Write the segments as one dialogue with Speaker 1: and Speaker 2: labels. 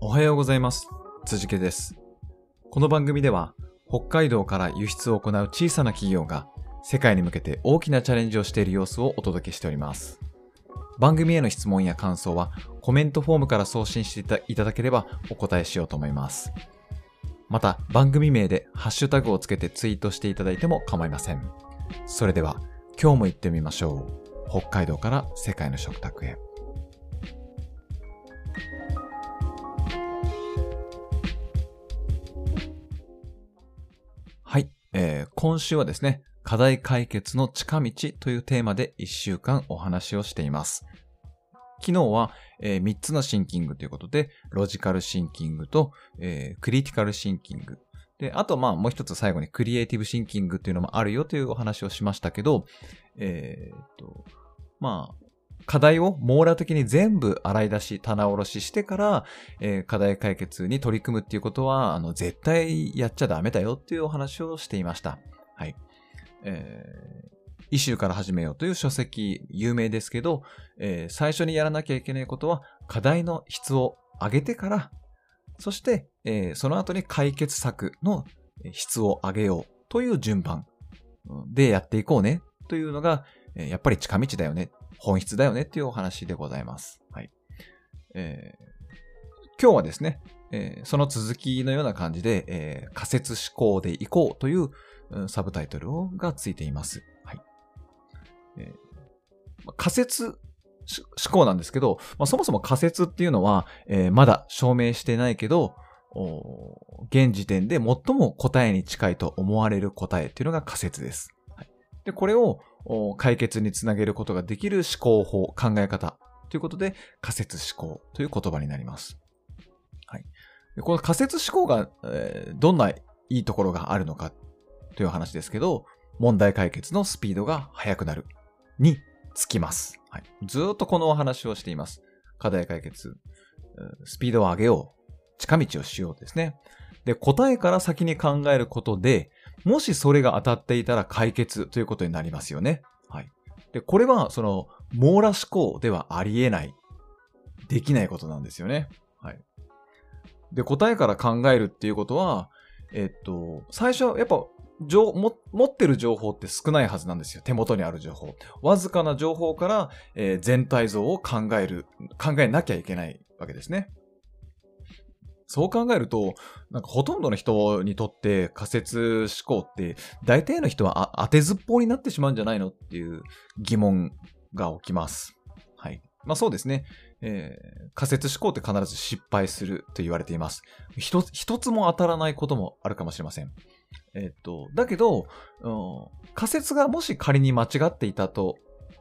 Speaker 1: おはようございます。辻家です。この番組では、北海道から輸出を行う小さな企業が、世界に向けて大きなチャレンジをしている様子をお届けしております。番組への質問や感想は、コメントフォームから送信していただければお答えしようと思います。また、番組名でハッシュタグをつけてツイートしていただいても構いません。それでは、今日も行ってみましょう。北海道から世界の食卓へ。えー今週はですね、課題解決の近道というテーマで1週間お話をしています。昨日は、え3つのシンキングということで、ロジカルシンキングと、えークリティカルシンキング。で、あとまあもう一つ最後にクリエイティブシンキングっていうのもあるよというお話をしましたけど、えーっと、まあ、課題を網羅的に全部洗い出し、棚卸ししてから、えー課題解決に取り組むっていうことは、あの、絶対やっちゃダメだよっていうお話をしていました。はい。えーイシューから始めようという書籍、有名ですけど、えー最初にやらなきゃいけないことは、課題の質を上げてから、そして、えーその後に解決策の質を上げようという順番でやっていこうねというのが、えーやっぱり近道だよね、本質だよねっていうお話でございます。はい。えー今日はですね、えーその続きのような感じで、えー仮説思考でいこうといううんサブタイトルがついています。はい。えー仮説思考なんですけど、まあ、そもそも仮説っていうのは、えーまだ証明してないけど、現時点で最も答えに近いと思われる答えっていうのが仮説です。はい、で、これを解決につなげることができる思考法、考え方ということで仮説思考という言葉になります。はい。この仮説思考が、えーどんないいところがあるのかという話ですけど、問題解決のスピードが速くなるにつきます。はい。ずっとこのお話をしています。課題解決、スピードを上げよう。近道をしようですね。で、答えから先に考えることで、もしそれが当たっていたら解決ということになりますよね。はい。で、これは、その、網羅思考ではありえない、できないことなんですよね。はい。で、答えから考えるっていうことは、えっと、最初は、やっぱ、情も持ってる情報って少ないはずなんですよ。手元にある情報。わずかな情報から、えー全体像を考える、考えなきゃいけないわけですね。そう考えると、なんかほとんどの人にとって仮説思考って、大体の人は当てずっぽうになってしまうんじゃないのっていう疑問が起きます。はい。まあそうですね。えー仮説思考って必ず失敗すると言われています。一つも当たらないこともあるかもしれません。えっと、だけど、うん仮説がもし仮に間違っていたと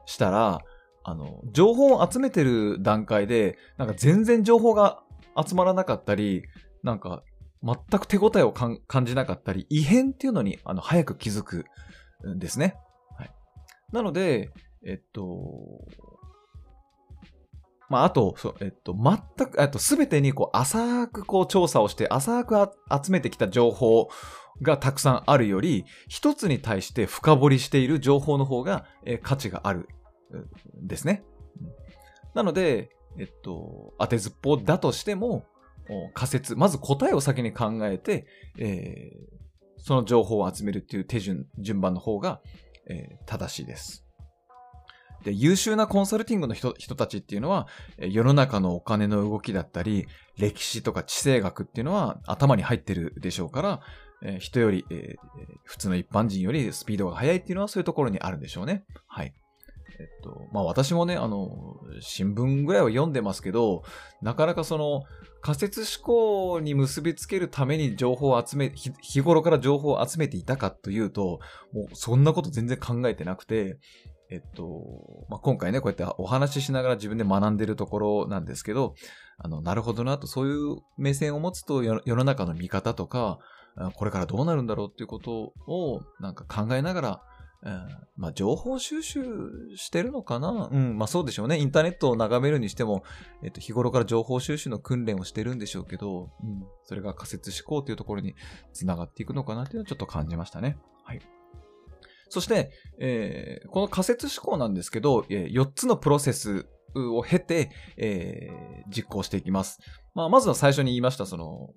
Speaker 1: したら、あの、情報を集めてる段階で、なんか全然情報が集まらなかったり、なんか全く手応えを感じなかったり、異変っていうのにあの早く気づくんですね。はい。なので、えっと、まあ、あと、そうえっと、全く、えっと、すべてにこう、浅くこう、調査をして、浅く集めてきた情報がたくさんあるより、一つに対して深掘りしている情報の方が、え価値があるんですね。なので、えっと、当てずっぽうだとしても、仮説、まず答えを先に考えて、えーその情報を集めるっていう手順、順番の方が、えー正しいです。で、優秀なコンサルティングの人たちっていうのは、世の中のお金の動きだったり、歴史とか地政学っていうのは頭に入ってるでしょうから、えー人より、えー普通の一般人よりスピードが速いっていうのはそういうところにあるんでしょうね。はい。えっと、まあ私もね、あの、新聞ぐらいは読んでますけど、なかなかその仮説思考に結びつけるために情報を集め、日頃から情報を集めていたかというと、もうそんなこと全然考えてなくて、えっと、まあ、今回ね、こうやってお話ししながら自分で学んでるところなんですけど、あの、なるほどなと、そういう目線を持つと世の中の見方とか、これからどうなるんだろうっていうことをなんか考えながら、うんまあ、情報収集してるのかな？うん、まあそうでしょうね。インターネットを眺めるにしても、えっと、日頃から情報収集の訓練をしてるんでしょうけど、うん、それが仮説思考というところにつながっていくのかなっていうのはちょっと感じましたね。はい。そして、えーこの仮説思考なんですけど、え4つのプロセスを経て、えー、実行していきます。まあ、まずは最初に言いました、その、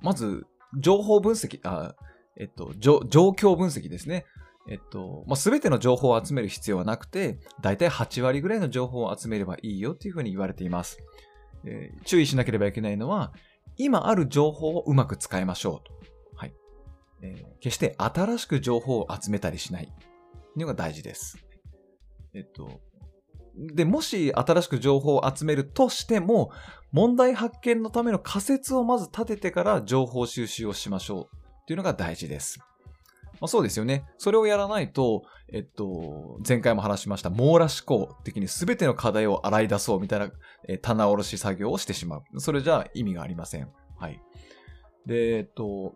Speaker 1: まず、情報分析、あ、えっと、状況分析ですね。えっと、まあ、すべての情報を集める必要はなくて、だいたい8割ぐらいの情報を集めればいいよというふうに言われています。えー、注意しなければいけないのは、今ある情報をうまく使いましょうと。はい。えー、決して新しく情報を集めたりしない。のが大事です。えっと、で、もし新しく情報を集めるとしても、問題発見のための仮説をまず立ててから情報収集をしましょうっていうのが大事です。まあ、そうですよね。それをやらないと、えっと、前回も話しました網羅思考的に全ての課題を洗い出そうみたいな、え、棚卸し作業をしてしまう。それじゃ意味がありません。はい。で、えっと、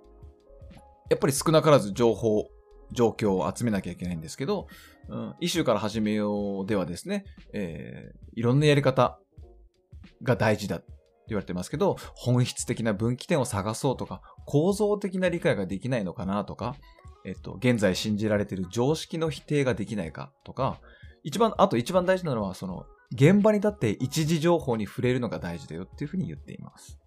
Speaker 1: やっぱり少なからず情報、状況を集めなきゃいけないんですけど、うん、イシューから始めようではですね、えー、いろんなやり方が大事だ言われてますけど、本質的な分岐点を探そうとか、構造的な理解ができないのかなとか、えっと、現在信じられている常識の否定ができないかとか、一番、あと一番大事なのは、その、現場に立って一時情報に触れるのが大事だよっていうふうに言っています。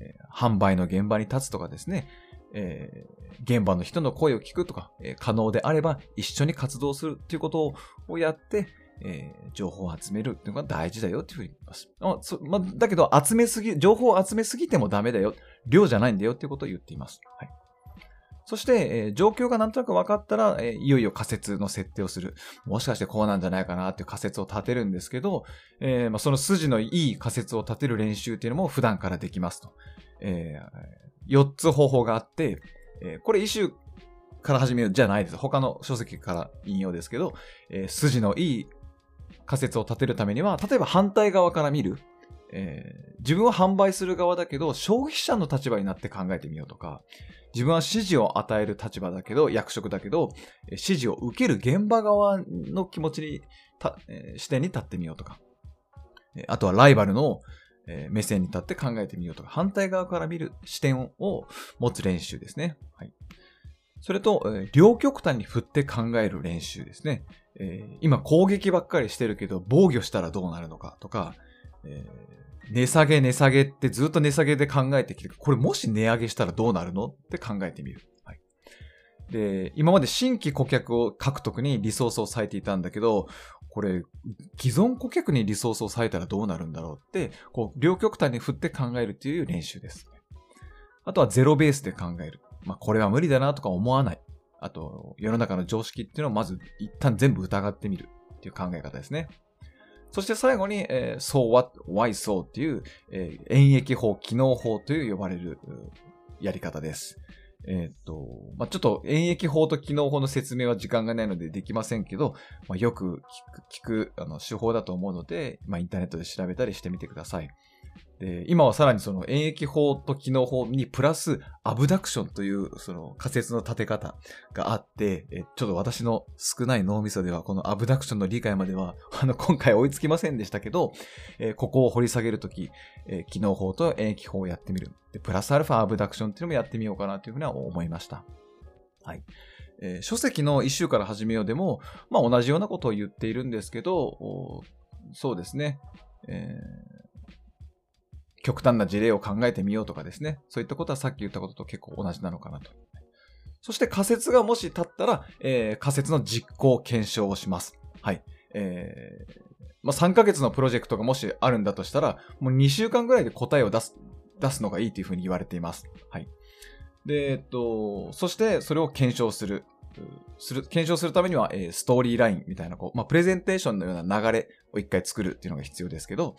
Speaker 1: えー、販売の現場に立つとかですね、えー、現場の人の声を聞くとか、えー、可能であれば一緒に活動するっていうことをやって、えー、情報を集めるっていうのが大事だよっていうふうに言います。あそまだけど、集めすぎ、情報を集めすぎてもダメだよ。量じゃないんだよっていうことを言っています。はい。そして、えー、状況がなんとなく分かったら、えー、いよいよ仮説の設定をする。もしかしてこうなんじゃないかなっていう仮説を立てるんですけど、えーまあ、その筋のいい仮説を立てる練習っていうのも普段からできますと。えー、4つ方法があって、えー、これ一周から始めるじゃないです。他の書籍から引用ですけど、えー、筋のいい仮説を立てるためには、例えば反対側から見る。えー、自分は販売する側だけど、消費者の立場になって考えてみようとか、自分は指示を与える立場だけど、役職だけど、指示を受ける現場側の気持ちに、えー、視点に立ってみようとか、あとはライバルの、えー、目線に立って考えてみようとか、反対側から見る視点を持つ練習ですね。はい。それと、両極端に振って考える練習ですね。えー、今攻撃ばっかりしてるけど、防御したらどうなるのかとか、えー値下げ値下げってずっと値下げで考えてきて、これもし値上げしたらどうなるのって考えてみる。で、今まで新規顧客を獲得にリソースを割いていたんだけど、これ、既存顧客にリソースを割いたらどうなるんだろうって、こう、両極端に振って考えるという練習です。あとはゼロベースで考える。まあ、これは無理だなとか思わない。あと、世の中の常識っていうのをまず一旦全部疑ってみるっていう考え方ですね。そして最後に、えー、so what, why so っていう、えー、演疫法、機能法という呼ばれるやり方です。えっ、と、まあ、ちょっと演疫法と機能法の説明は時間がないのでできませんけど、まあ、よく聞く、聞くあの手法だと思うので、まあ、インターネットで調べたりしてみてください。で、今はさらにその演疫法と機能法にプラスアブダクションというその仮説の立て方があって、えちょっと私の少ない脳みそではこのアブダクションの理解までは あの今回追いつきませんでしたけど、えここを掘り下げるとき、機能法と演疫法をやってみる。で、プラスアルファアブダクションっていうのもやってみようかなというふうには思いました。はい。えー、書籍の一週から始めようでも、まあ同じようなことを言っているんですけど、そうですね。えー極端な事例を考えてみようとかですね。そういったことはさっき言ったことと結構同じなのかなと。そして仮説がもし立ったら、えー、仮説の実行検証をします。はい。えー、まあ、3ヶ月のプロジェクトがもしあるんだとしたら、もう2週間ぐらいで答えを出す、出すのがいいというふうに言われています。はい。で、えっと、そしてそれを検証する。する、検証するためには、えー、ストーリーラインみたいな、こう、まあ、プレゼンテーションのような流れを一回作るっていうのが必要ですけど、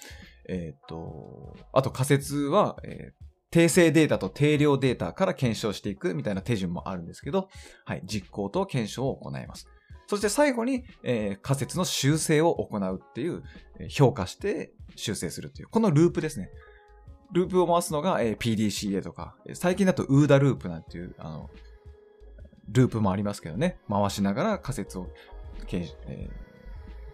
Speaker 1: えっ、と、あと仮説は、えー、定性データと定量データから検証していくみたいな手順もあるんですけど、はい、実行と検証を行います。そして最後に、えー、仮説の修正を行うっていう、評価して修正するっていう、このループですね。ループを回すのが、えー、PDCA とか、最近だと UDA ループなんていう、あの、ループもありますけどね。回しながら仮説を、えー、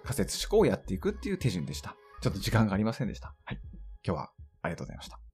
Speaker 1: 仮説思考をやっていくっていう手順でした。ちょっと時間がありませんでした。はい。今日はありがとうございました。